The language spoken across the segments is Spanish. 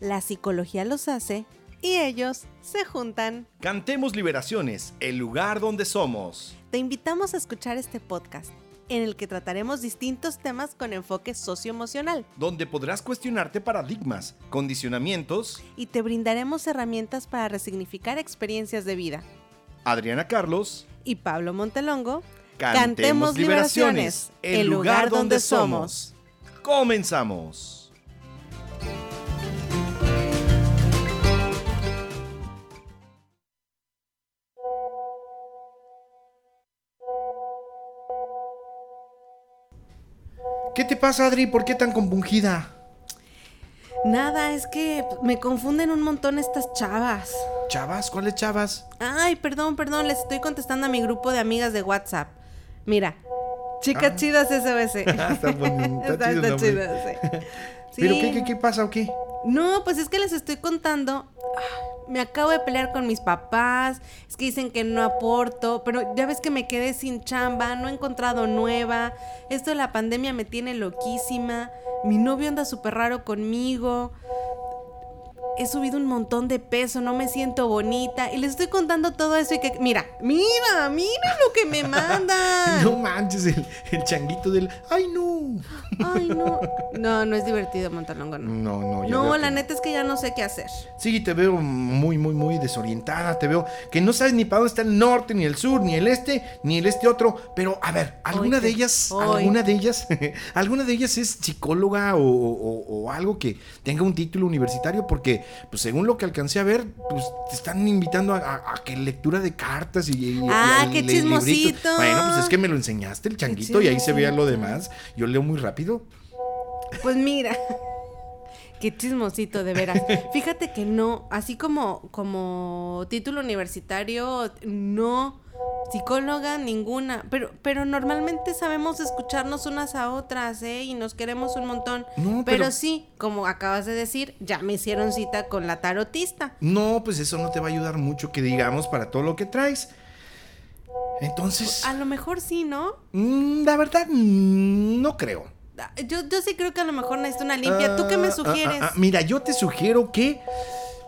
La psicología los hace y ellos se juntan. Cantemos Liberaciones, el lugar donde somos. Te invitamos a escuchar este podcast en el que trataremos distintos temas con enfoque socioemocional. Donde podrás cuestionarte paradigmas, condicionamientos y te brindaremos herramientas para resignificar experiencias de vida. Adriana Carlos y Pablo Montelongo. Cantemos, Liberaciones, el lugar donde somos. Comenzamos. Te pasa, Adri? ¿Por qué tan compungida? Nada, es que me confunden un montón estas chavas. ¿Chavas? ¿Cuáles chavas? Ay, perdón, perdón, les estoy contestando a mi grupo de amigas de WhatsApp. Mira, chicas ah. chidas SOS. está bonito, está, está, chido, sí. ¿Pero qué, qué, qué pasa o qué? No, pues es que les estoy contando me acabo de pelear con mis papás, es que dicen que no aporto, pero ya ves que me quedé sin chamba, no he encontrado nueva, esto de la pandemia me tiene loquísima, mi novio anda súper raro conmigo, he subido un montón de peso, no me siento bonita. Y les estoy contando todo eso y que, mira, mira, mira lo que me manda. no manches, el, changuito del, ay no. Ay no. No, no es divertido Montalongo, no. No, no. No, la neta es que ya no sé qué hacer. Sí, te veo muy, muy, muy desorientada. Te veo que no sabes ni para dónde está el norte, ni el sur, ni el este, ni el este otro. Pero, a ver, alguna de ellas, alguna de ellas, alguna de ellas es psicóloga o algo que tenga un título universitario porque pues según lo que alcancé a ver, pues te están invitando a, que lectura de cartas y, ah, qué chismosito. Bueno, pues es que me lo enseñaste el changuito y ahí se veía lo demás. Yo leo muy rápido. Pues mira. Qué chismosito, de veras. Fíjate que no, así como, como título universitario, no psicóloga ninguna, pero, pero normalmente sabemos escucharnos unas a otras, ¿eh? Y nos queremos un montón. pero... sí, como acabas de decir, ya me hicieron cita con la tarotista. No, pues eso no te va a ayudar mucho que digamos para todo lo que traes. Entonces... A lo mejor sí, ¿no? Mm, la verdad, mm, no creo. Yo, yo sí creo que a lo mejor necesito una limpia. ¿Tú qué me ah, ah, sugieres? Ah, mira, yo te sugiero que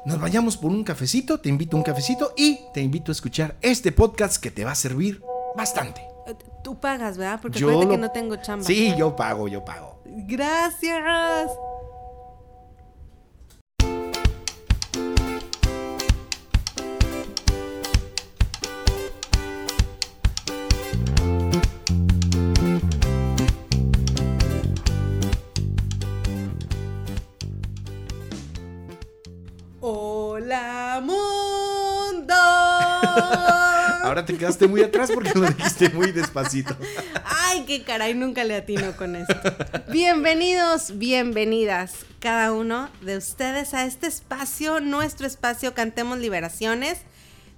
nos vayamos por un cafecito, te invito a un cafecito y te invito a escuchar este podcast que te va a servir bastante. Eh, tú pagas, ¿verdad? Porque yo que no tengo chamba. Sí, yo pago, yo pago. Gracias. Ahora te quedaste muy atrás porque lo dijiste muy despacito. Ay, qué caray, nunca le atino con esto. Bienvenidos, bienvenidas cada uno de ustedes a este espacio, nuestro espacio Cantemos Liberaciones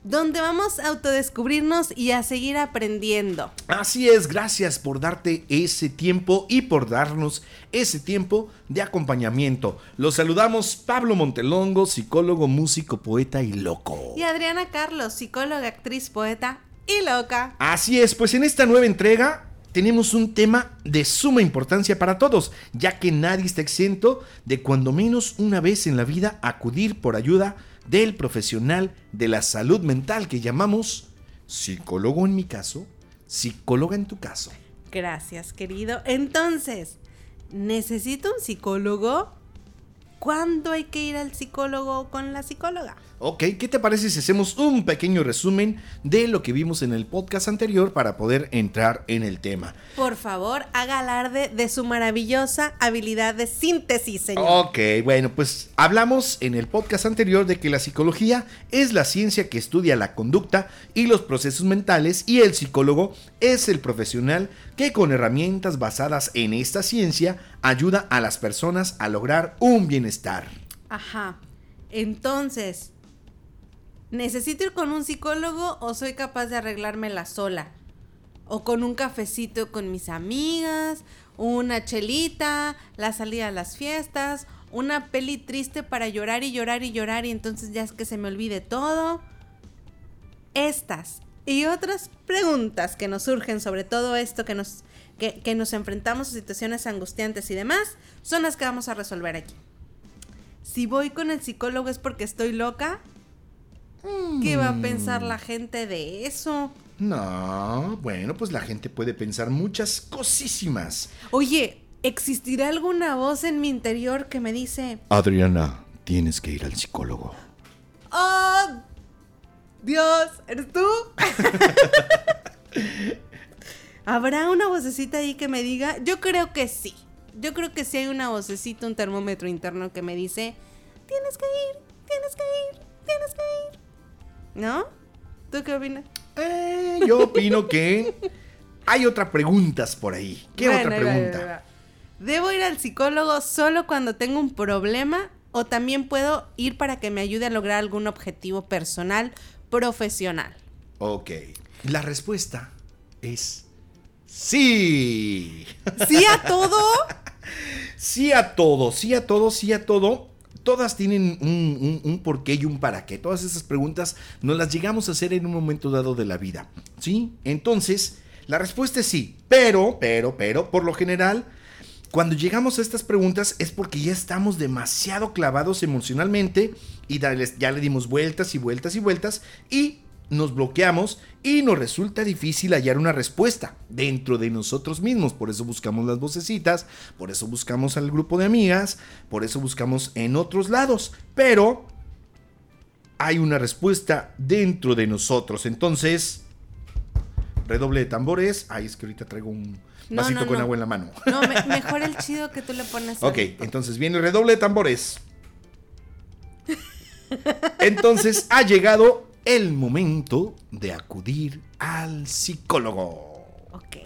donde vamos a autodescubrirnos y a seguir aprendiendo. Así es, gracias por darte ese tiempo y por darnos ese tiempo de acompañamiento. Los saludamos Pablo Montelongo, psicólogo, músico, poeta y loco. Y Adriana Carlos, psicóloga, actriz, poeta y loca. Así es, pues en esta nueva entrega tenemos un tema de suma importancia para todos, ya que nadie está exento de cuando menos una vez en la vida acudir por ayuda del profesional de la salud mental que llamamos psicólogo en mi caso, psicóloga en tu caso. Gracias, querido. Entonces, ¿necesito un psicólogo? ¿Cuándo hay que ir al psicólogo con la psicóloga? Ok, ¿qué te parece si hacemos un pequeño resumen de lo que vimos en el podcast anterior para poder entrar en el tema? Por favor, haga alarde de su maravillosa habilidad de síntesis, señor. Ok, bueno, pues hablamos en el podcast anterior de que la psicología es la ciencia que estudia la conducta y los procesos mentales y el psicólogo es el profesional que con herramientas basadas en esta ciencia ayuda a las personas a lograr un bienestar. Ajá. Entonces, ¿Necesito ir con un psicólogo o soy capaz de arreglármela sola? O con un cafecito con mis amigas, una chelita, la salida a las fiestas, una peli triste para llorar y llorar y llorar y entonces ya es que se me olvide todo. Estas y otras preguntas que nos surgen sobre todo esto que nos, que, que nos enfrentamos a situaciones angustiantes y demás son las que vamos a resolver aquí. si voy con el psicólogo es porque estoy loca. ¿Qué va a pensar la gente de eso? No, bueno, pues la gente puede pensar muchas cosísimas. Oye, ¿existirá alguna voz en mi interior que me dice... Adriana, tienes que ir al psicólogo. ¡Oh! Dios, ¿eres tú? ¿Habrá una vocecita ahí que me diga? Yo creo que sí. Yo creo que sí hay una vocecita, un termómetro interno que me dice, tienes que ir, tienes que ir, tienes que ir. ¿No? ¿Tú qué opinas? Eh, yo opino que hay otras preguntas por ahí. ¿Qué otra pregunta? ¿Debo ir al psicólogo solo cuando tengo un problema o también puedo ir para que me ayude a lograr algún objetivo personal, profesional? Ok. La respuesta es sí. ¿Sí a todo? sí a todo, sí a todo, sí a todo todas tienen un, un, porqué y un para qué. Todas esas preguntas nos las llegamos a hacer en un momento dado de la vida. ¿Sí? Entonces, la respuesta es sí. Pero, pero, pero, por lo general, cuando llegamos a estas preguntas es porque ya estamos demasiado clavados emocionalmente y ya le dimos vueltas y vueltas y vueltas y nos bloqueamos y nos resulta difícil hallar una respuesta dentro de nosotros mismos. Por eso buscamos las vocecitas, por eso buscamos al grupo de amigas, por eso buscamos en otros lados. Pero hay una respuesta dentro de nosotros. Entonces, redoble de tambores. Ay, es que ahorita traigo un vasito con agua en la mano. No, mejor el chido que tú le pones. Ok, entonces viene el redoble de tambores. Entonces ha llegado el momento de acudir al psicólogo. Ok,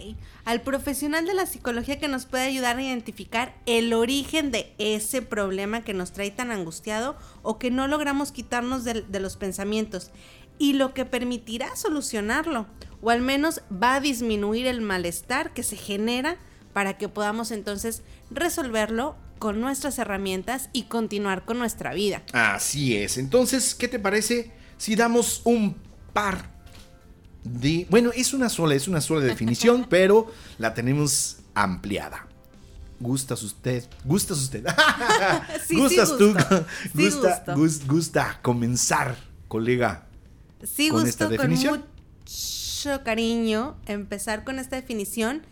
al profesional de la psicología que nos puede ayudar a identificar el origen de ese problema que nos trae tan angustiado o que no logramos quitarnos de, de los pensamientos y lo que permitirá solucionarlo o al menos va a disminuir el malestar que se genera para que podamos entonces resolverlo con nuestras herramientas y continuar con nuestra vida. Así es. Entonces, ¿qué te parece si damos un par de... Bueno, es una sola, es una sola definición, pero la tenemos ampliada. ¿Gustas usted? ¿Gustas usted? ¿Gustas tú? gusta, gusta comenzar, colega? Sí, con esta definición? con mucho cariño empezar con esta definición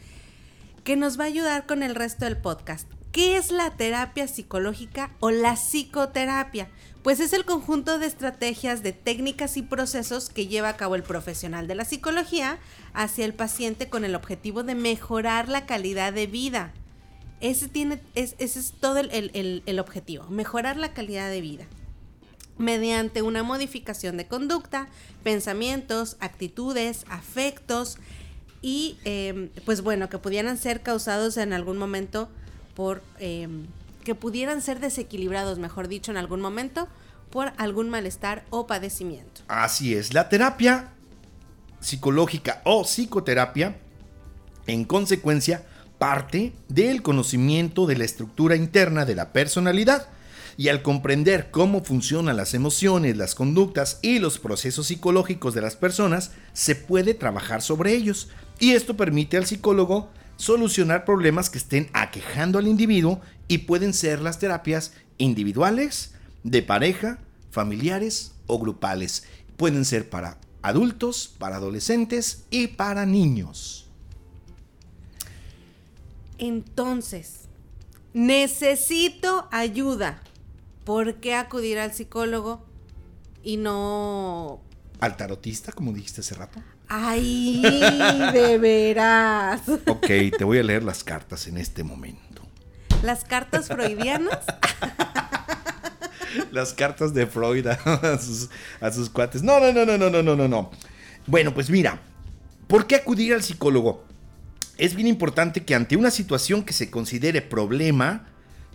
que nos va a ayudar con el resto del podcast. ¿Qué es la terapia psicológica o la psicoterapia? Pues es el conjunto de estrategias, de técnicas y procesos que lleva a cabo el profesional de la psicología hacia el paciente con el objetivo de mejorar la calidad de vida. Ese, tiene, ese es todo el, objetivo, mejorar la calidad de vida mediante una modificación de conducta, pensamientos, actitudes, afectos y em, pues bueno, que pudieran ser causados en algún momento por em, que pudieran ser desequilibrados, mejor dicho, en algún momento por algún malestar o padecimiento. Así es, la terapia psicológica o psicoterapia, en consecuencia, parte del conocimiento de la estructura interna de la personalidad y al comprender cómo funcionan las emociones, las conductas y los procesos psicológicos de las personas, se puede trabajar sobre ellos. Y esto permite al psicólogo solucionar problemas que estén aquejando al individuo y pueden ser las terapias individuales, de pareja, familiares o grupales. Pueden ser para adultos, para adolescentes y para niños. Entonces, necesito ayuda. ¿Por qué acudir al psicólogo y no... Al tarotista, como dijiste hace rato? Ay, de veras. Ok, te voy a leer las cartas en este momento. ¿Las cartas freudianas? las cartas de Freud a sus, a sus cuates. No, no, no, no, no, no, no, no. Bueno, pues mira, ¿por qué acudir al psicólogo? Es bien importante que ante una situación que se considere problema,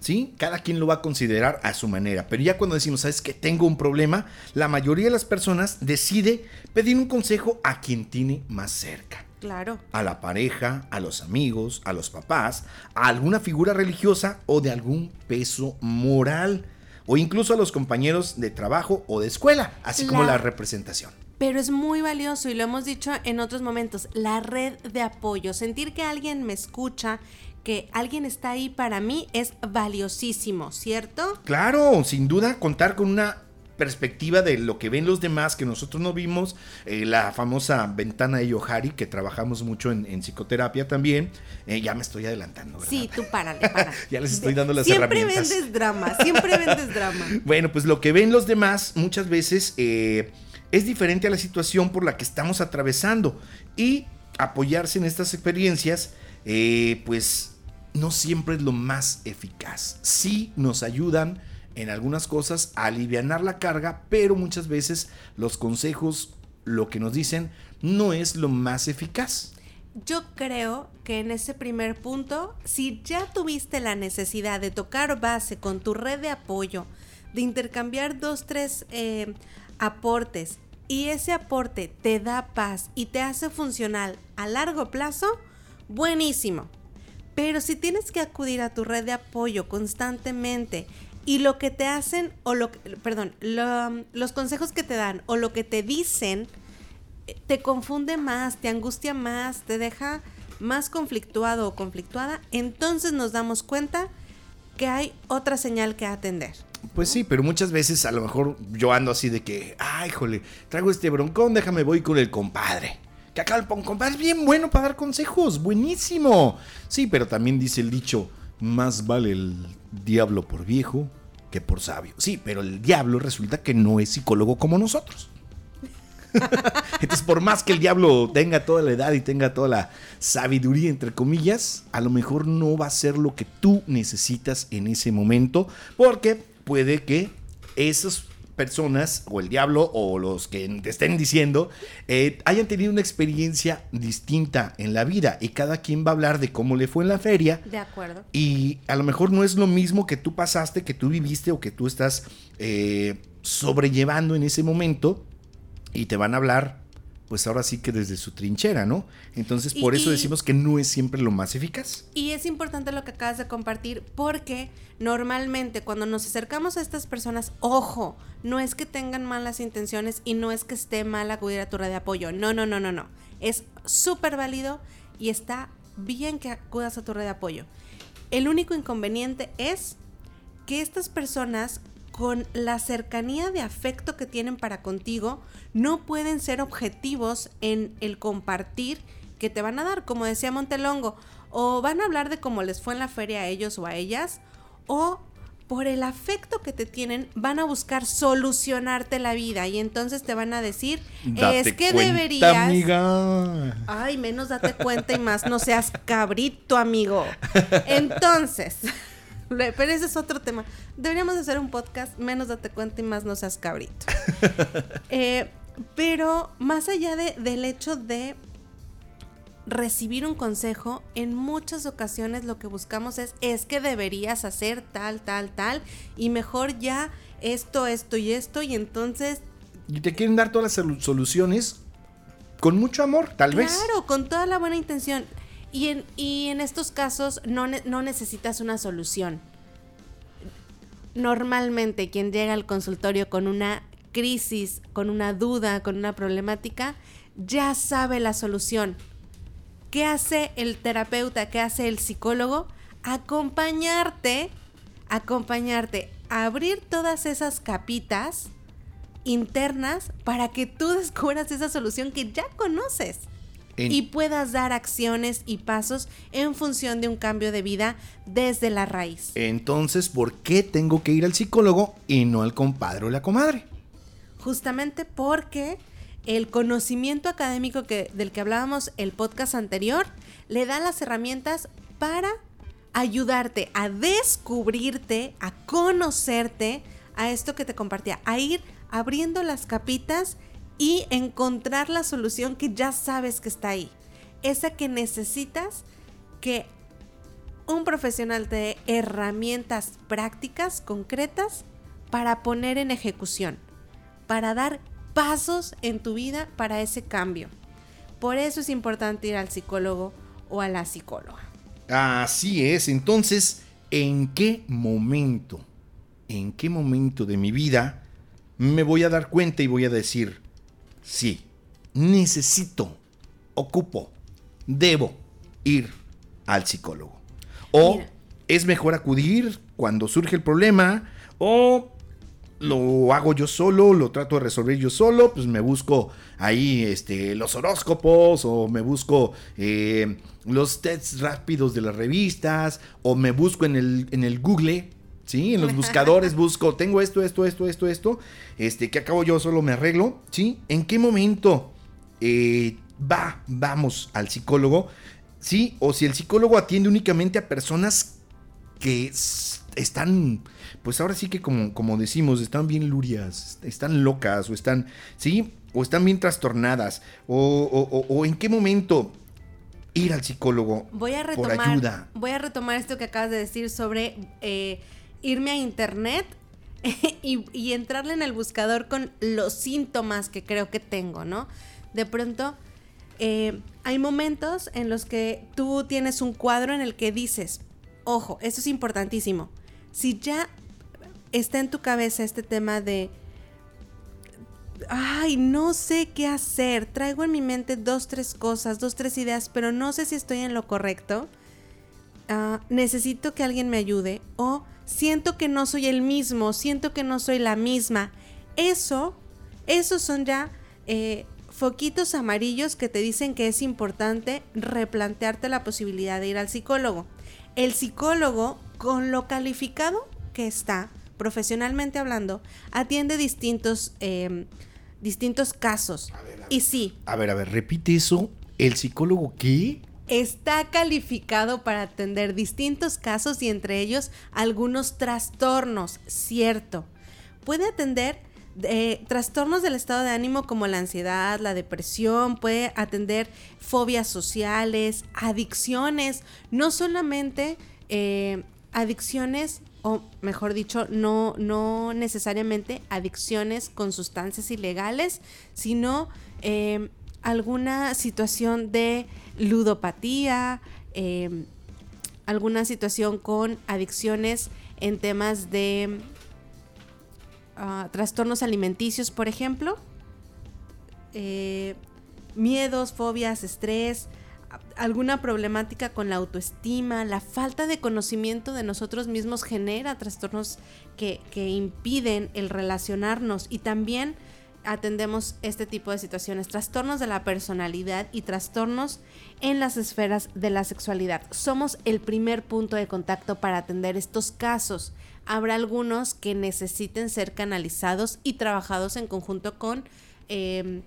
¿sí? Cada quien lo va a considerar a su manera. Pero ya cuando decimos, ¿sabes que Tengo un problema, la mayoría de las personas decide pedir un consejo a quien tiene más cerca. Claro. A la pareja, a los amigos, a los papás, a alguna figura religiosa o de algún peso moral. O incluso a los compañeros de trabajo o de escuela, así como la representación pero es muy valioso y lo hemos dicho en otros momentos, la red de apoyo, sentir que alguien me escucha, que alguien está ahí para mí es valiosísimo, ¿cierto? Claro, sin duda contar con una perspectiva de lo que ven los demás que nosotros no vimos, eh, la famosa ventana de Yohari, que trabajamos mucho en, psicoterapia también. Eh, ya me estoy adelantando, ¿verdad? Sí, tú párale, ya les estoy dando las herramientas. Siempre vendes drama, siempre vendes drama. bueno, pues lo que ven los demás muchas veces eh, es diferente a la situación por la que estamos atravesando. Y apoyarse en estas experiencias, pues no siempre es lo más eficaz. Sí nos ayudan en algunas cosas a aliviar la carga, pero muchas veces los consejos, lo que nos dicen, no es lo más eficaz. Yo creo que en ese primer punto, si ya tuviste la necesidad de tocar base con tu red de apoyo, de intercambiar dos, tres eh, aportes, y ese aporte te da paz y te hace funcional a largo plazo, buenísimo. Pero si tienes que acudir a tu red de apoyo constantemente y lo que te hacen, o lo perdón, los consejos que te dan o lo que te dicen, eh, te confunde más, te angustia más, te deja más conflictuado o conflictuada, entonces nos damos cuenta que hay otra señal que atender. Pues sí, pero muchas veces a lo mejor yo ando así de que, ay, jole, traigo este broncón, déjame voy con el compadre. Que acá el compadre es bien bueno para dar consejos, buenísimo. Sí, pero también dice el dicho, más vale el diablo por viejo que por sabio. Sí, pero el diablo resulta que no es psicólogo como nosotros. Entonces, por más que el diablo tenga toda la edad y tenga toda la sabiduría, entre comillas, a lo mejor no va a ser lo que tú necesitas en ese momento, porque puede que esos personas o el diablo o los que te estén diciendo eh, hayan tenido una experiencia distinta en la vida y cada quien va a hablar de cómo le fue en la feria. De acuerdo. Y a lo mejor no es lo mismo que tú pasaste, que tú viviste o que tú estás eh, sobrellevando en ese momento y te van a hablar pues ahora sí que desde su trinchera, ¿no? Entonces, por eso decimos que no es siempre lo más eficaz. Y es importante lo que acabas de compartir, porque normalmente cuando nos acercamos a estas personas, ojo, no es que tengan malas intenciones y no es que esté mal acudir a tu red de apoyo. No, no, no, no, no. Es súper válido y está bien que acudas a tu red de apoyo. El único inconveniente es que estas personas con la cercanía de afecto que tienen para contigo, no pueden ser objetivos en el compartir que te van a dar, como decía Montelongo, o van a hablar de cómo les fue en la feria a ellos o a ellas, o por el afecto que te tienen, van a buscar solucionarte la vida y entonces te van a decir, es que deberías... Amiga. Ay, menos date cuenta y más no seas cabrito, amigo. Entonces, pero ese es otro tema. Deberíamos hacer un podcast, menos date cuenta y más no seas cabrito. Eh, pero más allá de, del hecho de recibir un consejo, en muchas ocasiones lo que buscamos es, es que deberías hacer tal, tal, tal, y mejor ya esto, esto y esto, y entonces... Y te quieren dar todas las soluciones con mucho amor, tal vez. Claro, con toda la buena intención. Y en, estos casos no, no necesitas una solución. Normalmente quien llega al consultorio con una crisis, con una duda, con una problemática, ya sabe la solución. ¿Qué hace el terapeuta? ¿Qué hace el psicólogo? Acompañarte, acompañarte, abrir todas esas capitas internas para que tú descubras esa solución que ya conoces y puedas dar acciones y pasos en función de un cambio de vida desde la raíz. Entonces, ¿por qué tengo que ir al psicólogo y no al compadre o la comadre? Justamente porque el conocimiento académico que, del que hablábamos el podcast anterior le da las herramientas para ayudarte a descubrirte, a conocerte, a esto que te compartía, a ir abriendo las capitas y encontrar la solución que ya sabes que está ahí. Esa que necesitas que un profesional te dé herramientas prácticas, concretas, para poner en ejecución, para dar pasos en tu vida para ese cambio. Por eso es importante ir al psicólogo o a la psicóloga. Así es, entonces, ¿en qué momento, en qué momento de mi vida me voy a dar cuenta y voy a decir, sí, necesito, ocupo, debo ir al psicólogo. O es mejor acudir cuando surge el problema. O lo hago yo solo, lo trato de resolver yo solo, pues me busco ahí este, los horóscopos o me busco eh, los tests rápidos de las revistas o me busco en el, en el Google, ¿sí? En los buscadores busco, tengo esto, esto, esto, esto, esto, este, que acabo yo solo me arreglo, ¿sí? ¿En qué momento eh, va, vamos al psicólogo? ¿Sí? O si el psicólogo atiende únicamente a personas que están, pues ahora sí que como, como decimos, están bien lurias, están locas o están, ¿sí? O están bien trastornadas. O, o, en qué momento ir al psicólogo voy a retomar, por ayuda. Voy a retomar esto que acabas de decir sobre eh, irme a internet y, entrarle en el buscador con los síntomas que creo que tengo, ¿no? De pronto, eh, hay momentos en los que tú tienes un cuadro en el que dices, ojo, esto es importantísimo. Si ya está en tu cabeza este tema de, ay, no sé qué hacer, traigo en mi mente dos, tres cosas, dos, tres ideas, pero no sé si estoy en lo correcto, ah, necesito que alguien me ayude o siento que no soy el mismo, siento que no soy la misma. Eso, esos son ya eh, foquitos amarillos que te dicen que es importante replantearte la posibilidad de ir al psicólogo el psicólogo, con lo calificado que está, profesionalmente hablando, atiende distintos, em, distintos casos. y sí. A ver, a ver, repite eso. ¿El psicólogo qué? Está calificado para atender distintos casos y entre ellos algunos trastornos, cierto. Puede atender eh, trastornos del estado de ánimo como la ansiedad, la depresión, puede atender fobias sociales, adicciones, no solamente eh, adicciones, o mejor dicho, no, no necesariamente adicciones con sustancias ilegales, sino eh, alguna situación de ludopatía, alguna situación con adicciones en temas de Ah, trastornos alimenticios, por ejemplo, eh, miedos, fobias, estrés, alguna problemática con la autoestima, la falta de conocimiento de nosotros mismos genera trastornos que, que impiden el relacionarnos. Y también atendemos este tipo de situaciones, trastornos de la personalidad y trastornos en las esferas de la sexualidad. Somos el primer punto de contacto para atender estos casos habrá algunos que necesiten ser canalizados y trabajados en conjunto con em,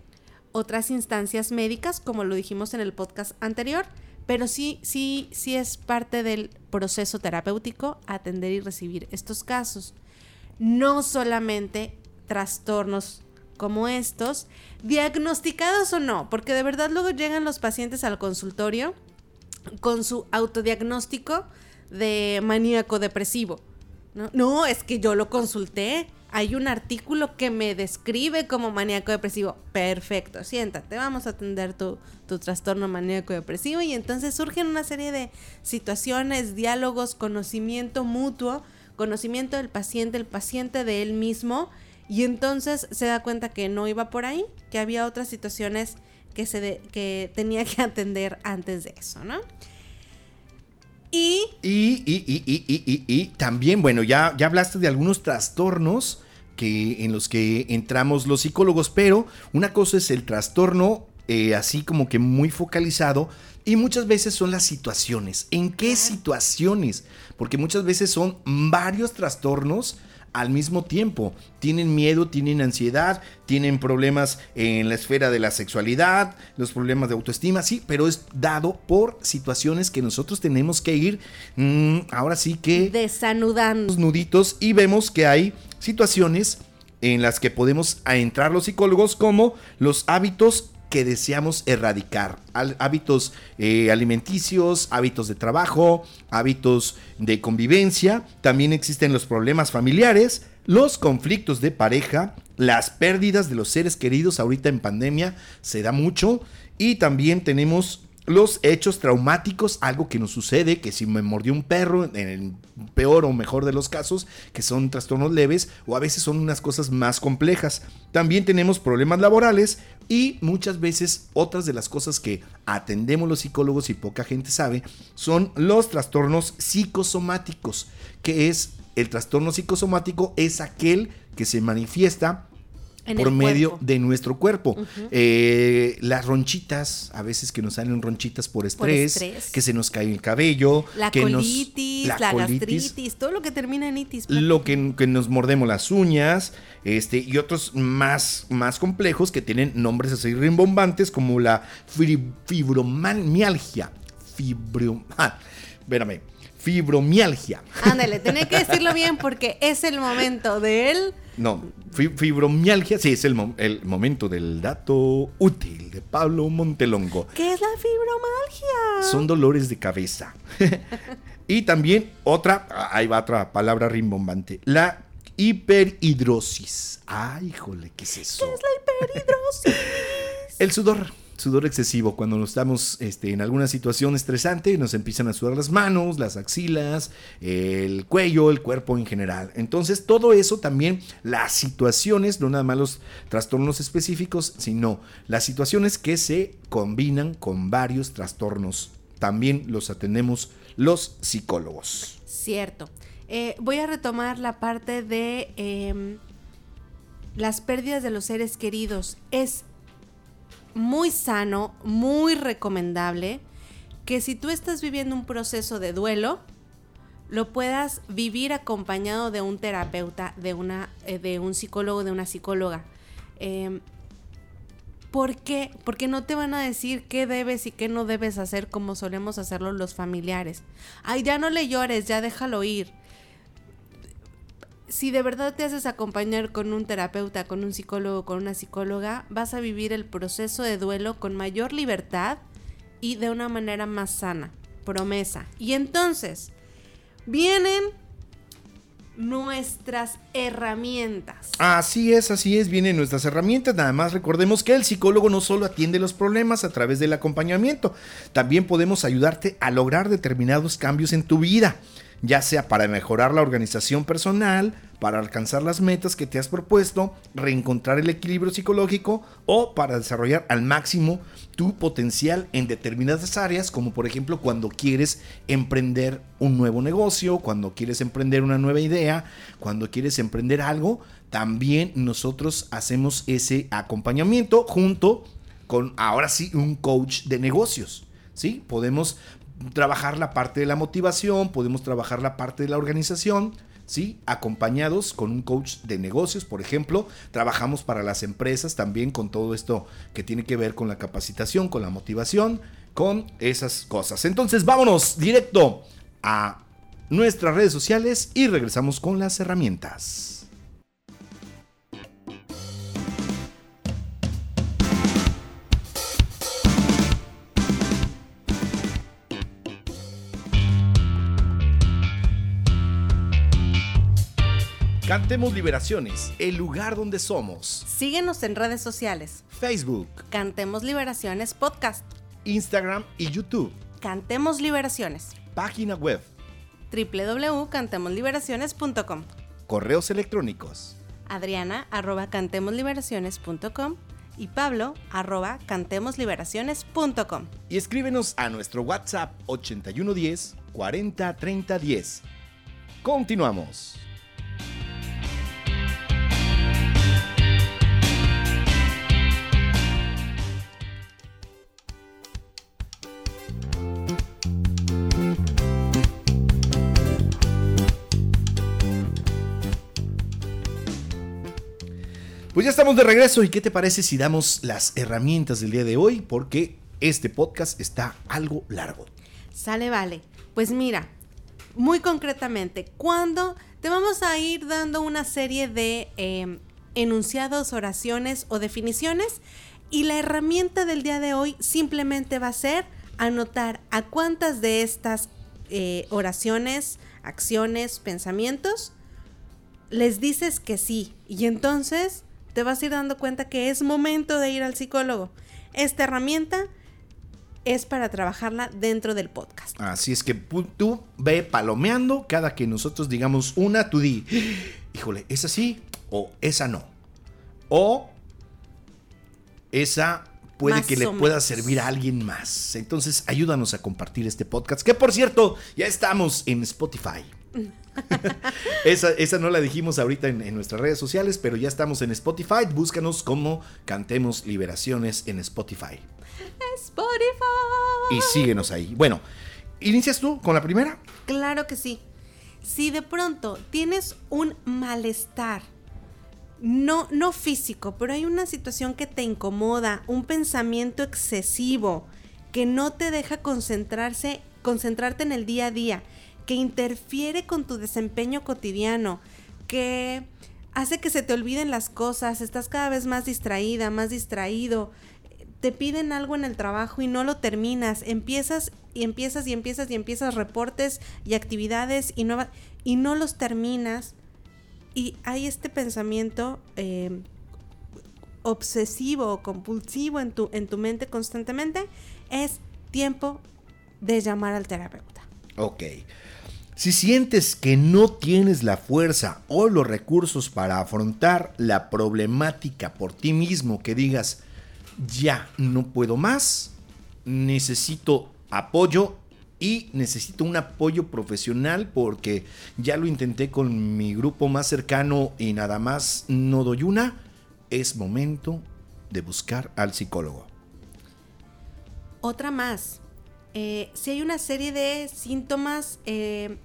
otras instancias médicas, como lo dijimos en el podcast anterior, pero sí, sí, sí es parte del proceso terapéutico atender y recibir estos casos. No solamente trastornos como estos, diagnosticados o no, porque de verdad luego llegan los pacientes al consultorio con su autodiagnóstico de maníaco depresivo no, es que yo lo consulté. Hay un artículo que me describe como maníaco depresivo. Perfecto, siéntate, vamos a atender tu, tu trastorno maníaco depresivo. Y entonces surgen una serie de situaciones, diálogos, conocimiento mutuo, conocimiento del paciente, el paciente de él mismo. Y entonces se da cuenta que no iba por ahí, que había otras situaciones que, se que tenía que atender antes de eso, ¿no? Y... Y, y, y, y, también, bueno, ya, ya hablaste de algunos trastornos que, en los que entramos los psicólogos, pero una cosa es el trastorno eh, así como que muy focalizado y muchas veces son las situaciones. ¿En qué situaciones? Porque muchas veces son varios trastornos al mismo tiempo. Tienen miedo, tienen ansiedad, tienen problemas en la esfera de la sexualidad, los problemas de autoestima, sí, pero es dado por situaciones que nosotros tenemos que ir, mm, ahora sí que... Desanudando. Nuditos y vemos que hay situaciones en las que podemos entrar los psicólogos como los hábitos que deseamos erradicar. Hábitos eh, alimenticios, hábitos de trabajo, hábitos de convivencia. También existen los problemas familiares, los conflictos de pareja, las pérdidas de los seres queridos. Ahorita en pandemia se da mucho. Y también tenemos los hechos traumáticos, algo que nos sucede, que si me mordió un perro, en el peor o mejor de los casos, que son trastornos leves o a veces son unas cosas más complejas. También tenemos problemas laborales y muchas veces otras de las cosas que atendemos los psicólogos y poca gente sabe son los trastornos psicosomáticos, que es el trastorno psicosomático es aquel que se manifiesta por medio de nuestro cuerpo. Eh, las ronchitas, a veces que nos salen ronchitas por estrés, que se nos cae el cabello, la que colitis, la, gastritis, todo lo que termina en itis. Lo que, nos mordemos las uñas, este, y otros más, más complejos que tienen nombres así rimbombantes como la fibromialgia. Fibro... Ah, espérame. Fibromialgia. Ándale, tenés que decirlo bien porque es el momento de él. No, fibromialgia, sí, es el, el, momento del dato útil de Pablo Montelongo. ¿Qué es la fibromialgia? Son dolores de cabeza. y también otra, ahí va otra palabra rimbombante, la hiperhidrosis. Ay, híjole, ¿qué es eso? ¿Qué es la hiperhidrosis? el sudor sudor excesivo, cuando estamos este, en alguna situación estresante, nos empiezan a sudar las manos, las axilas, el cuello, el cuerpo en general. Entonces, todo eso también, las situaciones, no nada más los trastornos específicos, sino las situaciones que se combinan con varios trastornos. También los atendemos los psicólogos. Cierto. Eh, voy a retomar la parte de em, las pérdidas de los seres queridos. Es muy sano, muy recomendable, que si tú estás viviendo un proceso de duelo, lo puedas vivir acompañado de un terapeuta, de, una, eh, de un psicólogo, de una psicóloga. Em, ¿Por qué? Porque no te van a decir qué debes y qué no debes hacer como solemos hacerlo los familiares. Ay, ya no le llores, ya déjalo ir si de verdad te haces acompañar con un terapeuta, con un psicólogo, con una psicóloga, vas a vivir el proceso de duelo con mayor libertad y de una manera más sana. Promesa. Y entonces, vienen nuestras herramientas. Así es, así es, vienen nuestras herramientas. Nada más recordemos que el psicólogo no solo atiende los problemas a través del acompañamiento, también podemos ayudarte a lograr determinados cambios en tu vida ya sea para mejorar la organización personal, para alcanzar las metas que te has propuesto, reencontrar el equilibrio psicológico o para desarrollar al máximo tu potencial en determinadas áreas, como por ejemplo cuando quieres emprender un nuevo negocio, cuando quieres emprender una nueva idea, cuando quieres emprender algo, también nosotros hacemos ese acompañamiento junto con ahora sí un coach de negocios. ¿Sí? Podemos trabajar la parte de la motivación, podemos trabajar la parte de la organización, ¿sí? Acompañados con un coach de negocios, por ejemplo, trabajamos para las empresas también con todo esto que tiene que ver con la capacitación, con la motivación, con esas cosas. Entonces, vámonos directo a nuestras redes sociales y regresamos con las herramientas. Cantemos Liberaciones, el lugar donde somos. Síguenos en redes sociales. Facebook. Cantemos Liberaciones Podcast. Instagram y YouTube. Cantemos Liberaciones. Página web. www.cantemosliberaciones.com. Correos electrónicos. Adriana arroba cantemosliberaciones.com y Pablo arroba cantemosliberaciones.com. Y escríbenos a nuestro WhatsApp 8110 403010. Continuamos. Pues ya estamos de regreso y ¿qué te parece si damos las herramientas del día de hoy? Porque este podcast está algo largo. Sale, vale. Pues mira, muy concretamente, cuando te vamos a ir dando una serie de em, enunciados, oraciones o definiciones y la herramienta del día de hoy simplemente va a ser anotar a cuántas de estas eh, oraciones, acciones, pensamientos les dices que sí. Y entonces te vas a ir dando cuenta que es momento de ir al psicólogo. Esta herramienta es para trabajarla dentro del podcast. Así es que tú ve palomeando cada que nosotros digamos una, tú di, híjole, ¿es así o esa no? O esa puede que le pueda servir a alguien más. Entonces, ayúdanos a compartir este podcast, que por cierto, ya estamos en Spotify. esa, no la dijimos ahorita en, nuestras redes sociales, pero ya estamos en Spotify. Búscanos como Cantemos Liberaciones en Spotify. Spotify. Y síguenos ahí. Bueno, ¿inicias tú con la primera? Claro que sí. Si de pronto tienes un malestar, no, no físico, pero hay una situación que te incomoda, un pensamiento excesivo que no te deja concentrarse, concentrarte en el día a día, que interfiere con tu desempeño cotidiano, que hace que se te olviden las cosas, estás cada vez más distraída, más distraído, te piden algo en el trabajo y no lo terminas, empiezas y empiezas y empiezas y empiezas reportes y actividades y, y no los terminas. Y hay este pensamiento eh, obsesivo o compulsivo en tu, en tu mente constantemente, es tiempo de llamar al terapeuta. Ok. Si sientes que no tienes la fuerza o los recursos para afrontar la problemática por ti mismo, que digas, ya no puedo más, necesito apoyo y necesito un apoyo profesional porque ya lo intenté con mi grupo más cercano y nada más no doy una, es momento de buscar al psicólogo. Otra más, eh, si hay una serie de síntomas eh,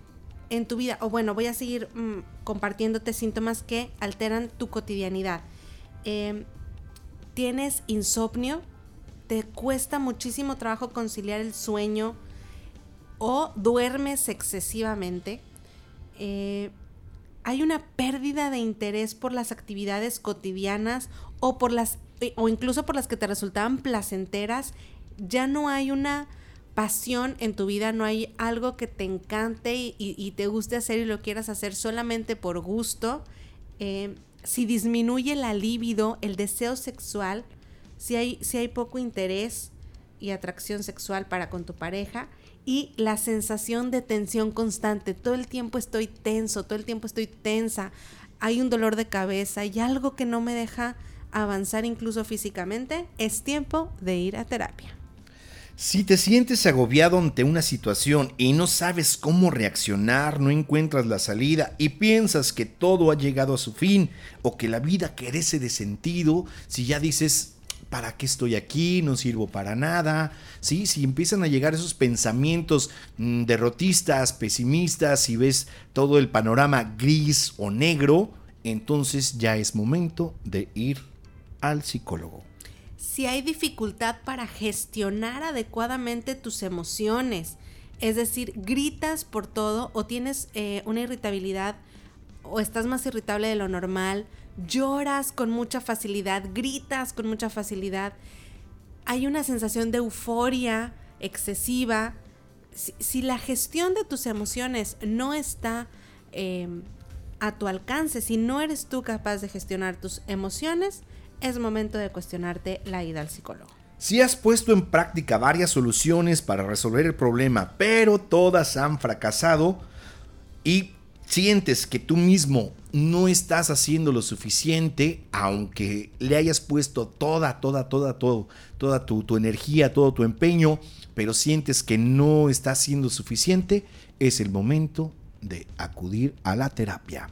en tu vida, o bueno, voy a seguir mm, compartiéndote síntomas que alteran tu cotidianidad. Em, tienes insomnio, te cuesta muchísimo trabajo conciliar el sueño o duermes excesivamente. Eh, hay una pérdida de interés por las actividades cotidianas o por las o incluso por las que te resultaban placenteras. Ya no hay una pasión en tu vida, no hay algo que te encante y, te guste hacer y lo quieras hacer solamente por gusto, eh, si disminuye la libido, el deseo sexual, si hay, si hay poco interés y atracción sexual para con tu pareja y la sensación de tensión constante, todo el tiempo estoy tenso, todo el tiempo estoy tensa, hay un dolor de cabeza y algo que no me deja avanzar incluso físicamente, es tiempo de ir a terapia. Si te sientes agobiado ante una situación y no sabes cómo reaccionar, no encuentras la salida y piensas que todo ha llegado a su fin o que la vida carece de sentido, si ya dices, ¿para qué estoy aquí? No sirvo para nada. ¿Sí? Si empiezan a llegar esos pensamientos mm, derrotistas, pesimistas, si ves todo el panorama gris o negro, entonces ya es momento de ir al psicólogo si hay dificultad para gestionar adecuadamente tus emociones, es decir, gritas por todo o tienes eh, una irritabilidad o estás más irritable de lo normal, lloras con mucha facilidad, gritas con mucha facilidad, hay una sensación de euforia excesiva. Si, la gestión de tus emociones no está em, a tu alcance, si no eres tú capaz de gestionar tus emociones, es momento de cuestionarte la ida al psicólogo. Si has puesto en práctica varias soluciones para resolver el problema, pero todas han fracasado y sientes que tú mismo no estás haciendo lo suficiente, aunque le hayas puesto toda, toda, toda, todo, toda tu, energía, todo tu empeño, pero sientes que no está siendo suficiente, es el momento de acudir a la terapia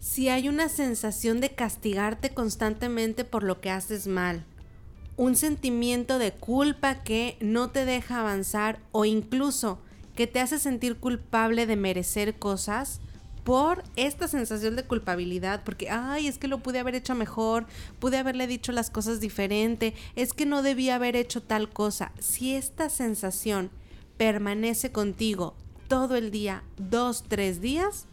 si hay una sensación de castigarte constantemente por lo que haces mal, un sentimiento de culpa que no te deja avanzar o incluso que te hace sentir culpable de merecer cosas por esta sensación de culpabilidad, porque, ay, es que lo pude haber hecho mejor, pude haberle dicho las cosas diferente, es que no debía haber hecho tal cosa. Si esta sensación permanece contigo todo el día, dos, tres días,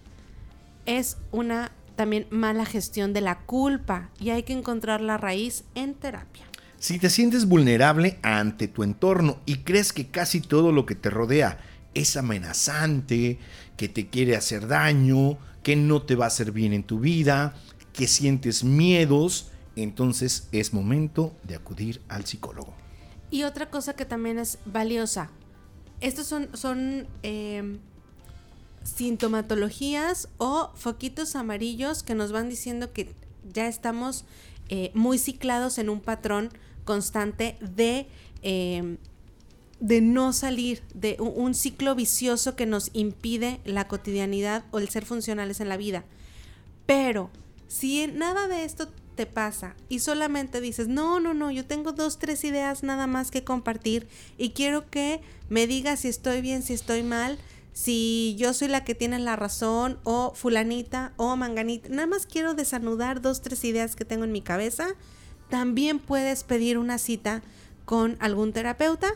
es una también mala gestión de la culpa y hay que encontrar la raíz en terapia. Si te sientes vulnerable ante tu entorno y crees que casi todo lo que te rodea es amenazante, que te quiere hacer daño, que no te va a hacer bien en tu vida, que sientes miedos, entonces es momento de acudir al psicólogo. Y otra cosa que también es valiosa. Estos son, son em, sintomatologías o foquitos amarillos que nos van diciendo que ya estamos eh, muy ciclados en un patrón constante de, em, de no salir, de un, ciclo vicioso que nos impide la cotidianidad o el ser funcionales en la vida. Pero si nada de esto te pasa y solamente dices, no, no, no, yo tengo dos, tres ideas nada más que compartir y quiero que me digas si estoy bien, si estoy mal, si yo soy la que tiene la razón o fulanita o manganita, nada más quiero desanudar dos, tres ideas que tengo en mi cabeza, también puedes pedir una cita con algún terapeuta.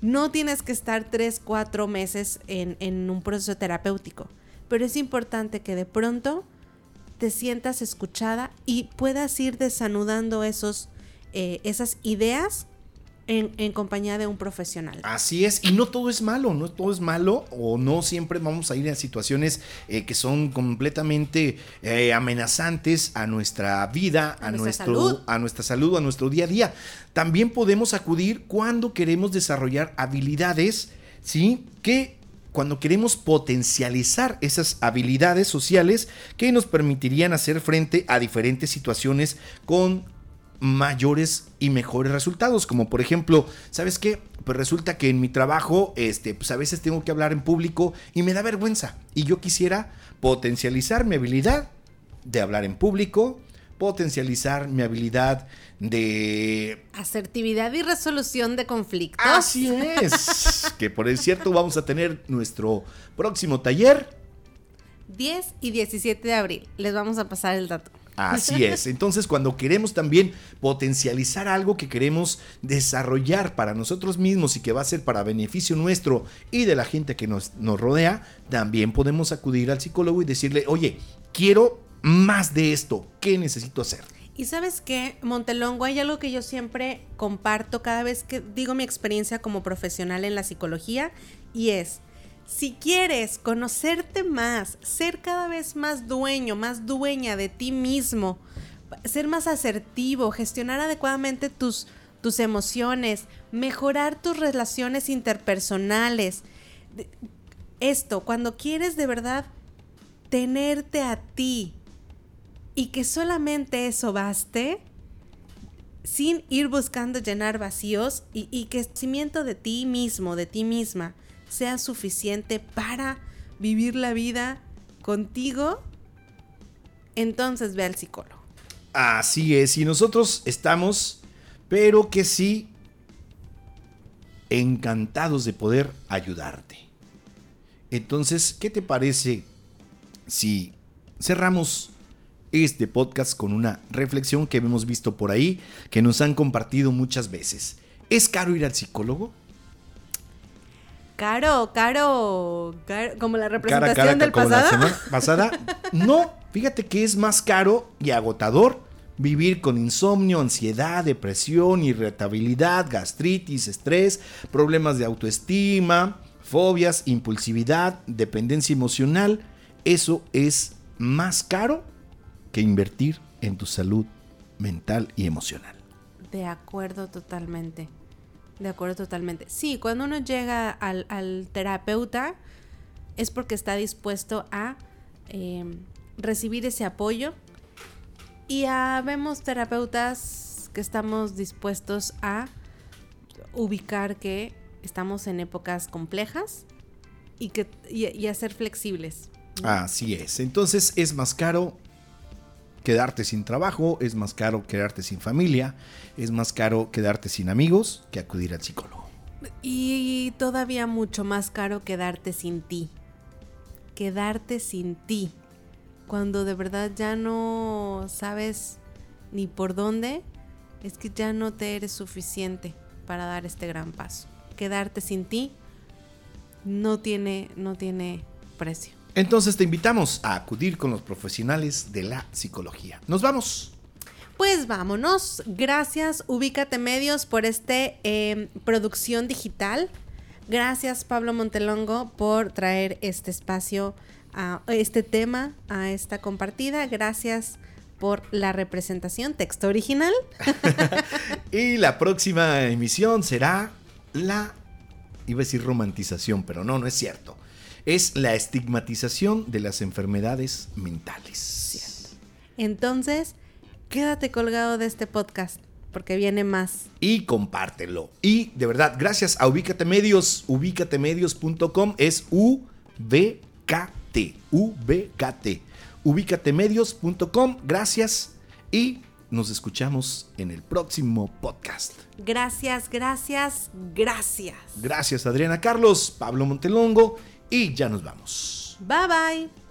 No tienes que estar tres, cuatro meses en, en un proceso terapéutico, pero es importante que de pronto te sientas escuchada y puedas ir desanudando esos, eh, esas ideas en, compañía de un profesional. Así es, y no todo es malo, no todo es malo, o no siempre vamos a ir a situaciones eh, que son completamente eh, amenazantes a nuestra vida, a, nuestro, salud. a nuestra salud, a nuestro día a día. También podemos acudir cuando queremos desarrollar habilidades, ¿sí? Que cuando queremos potencializar esas habilidades sociales que nos permitirían hacer frente a diferentes situaciones con mayores y mejores resultados, como por ejemplo, ¿sabes qué? Pues resulta que en mi trabajo, este, pues a veces tengo que hablar en público y me da vergüenza y yo quisiera potencializar mi habilidad de hablar en público, potencializar mi habilidad de... Asertividad y resolución de conflictos. Así es. que por el cierto vamos a tener nuestro próximo taller. 10 y 17 de abril. Les vamos a pasar el dato. Así es. Entonces, cuando queremos también potencializar algo que queremos desarrollar para nosotros mismos y que va a ser para beneficio nuestro y de la gente que nos, nos rodea, también podemos acudir al psicólogo y decirle, oye, quiero más de esto. ¿Qué necesito hacer? Y sabes qué, Montelongo, hay algo que yo siempre comparto cada vez que digo mi experiencia como profesional en la psicología y es, si quieres conocerte más, ser cada vez más dueño, más dueña de ti mismo, ser más asertivo, gestionar adecuadamente tus, tus emociones, mejorar tus relaciones interpersonales, esto, cuando quieres de verdad tenerte a ti, y que solamente eso baste sin ir buscando llenar vacíos y, conocimiento de ti mismo, de ti misma, sea suficiente para vivir la vida contigo, entonces ve al psicólogo. Así es, y nosotros estamos, pero que sí, encantados de poder ayudarte. Entonces, ¿qué te parece si cerramos este podcast con una reflexión que hemos visto por ahí, que nos han compartido muchas veces. ¿Es caro ir al psicólogo? Caro, caro, como la representación del pasado. pasada. No, fíjate que es más caro y agotador vivir con insomnio, ansiedad, depresión, irritabilidad, gastritis, estrés, problemas de autoestima, fobias, impulsividad, dependencia emocional. Eso es más caro que invertir en tu salud mental y emocional. De acuerdo totalmente. De acuerdo totalmente. Sí, cuando uno llega al, terapeuta es porque está dispuesto a em, recibir ese apoyo. Y vemos terapeutas que estamos dispuestos a ubicar que estamos en épocas complejas y, que, y a ser flexibles. Así es. Entonces es más caro quedarte sin trabajo, es más caro quedarte sin familia, es más caro quedarte sin amigos que acudir al psicólogo. Y todavía mucho más caro quedarte sin ti. Quedarte sin ti. Cuando de verdad ya no sabes ni por dónde, es que ya no te eres suficiente para dar este gran paso. Quedarte sin ti no tiene, no tiene precio. Entonces te invitamos a acudir con los profesionales de la psicología. Nos vamos. Pues vámonos. Gracias, Ubícate Medios, por este em, producción digital. Gracias, Pablo Montelongo, por traer este espacio, a este tema, a esta compartida. Gracias por la representación texto original. y la próxima emisión será la, iba a decir romantización, pero no, no es cierto. Es la estigmatización de las enfermedades mentales. Cierto. Entonces, quédate colgado de este podcast porque viene más. Y compártelo. Y de verdad, gracias a Ubícate Medios, ubícatemedios.com es U V K T, U V K T. Ubícatemedios.com, gracias y nos escuchamos en el próximo podcast. Gracias, gracias, gracias. Gracias Adriana Carlos, Pablo Montelongo y ya nos vamos. Bye bye.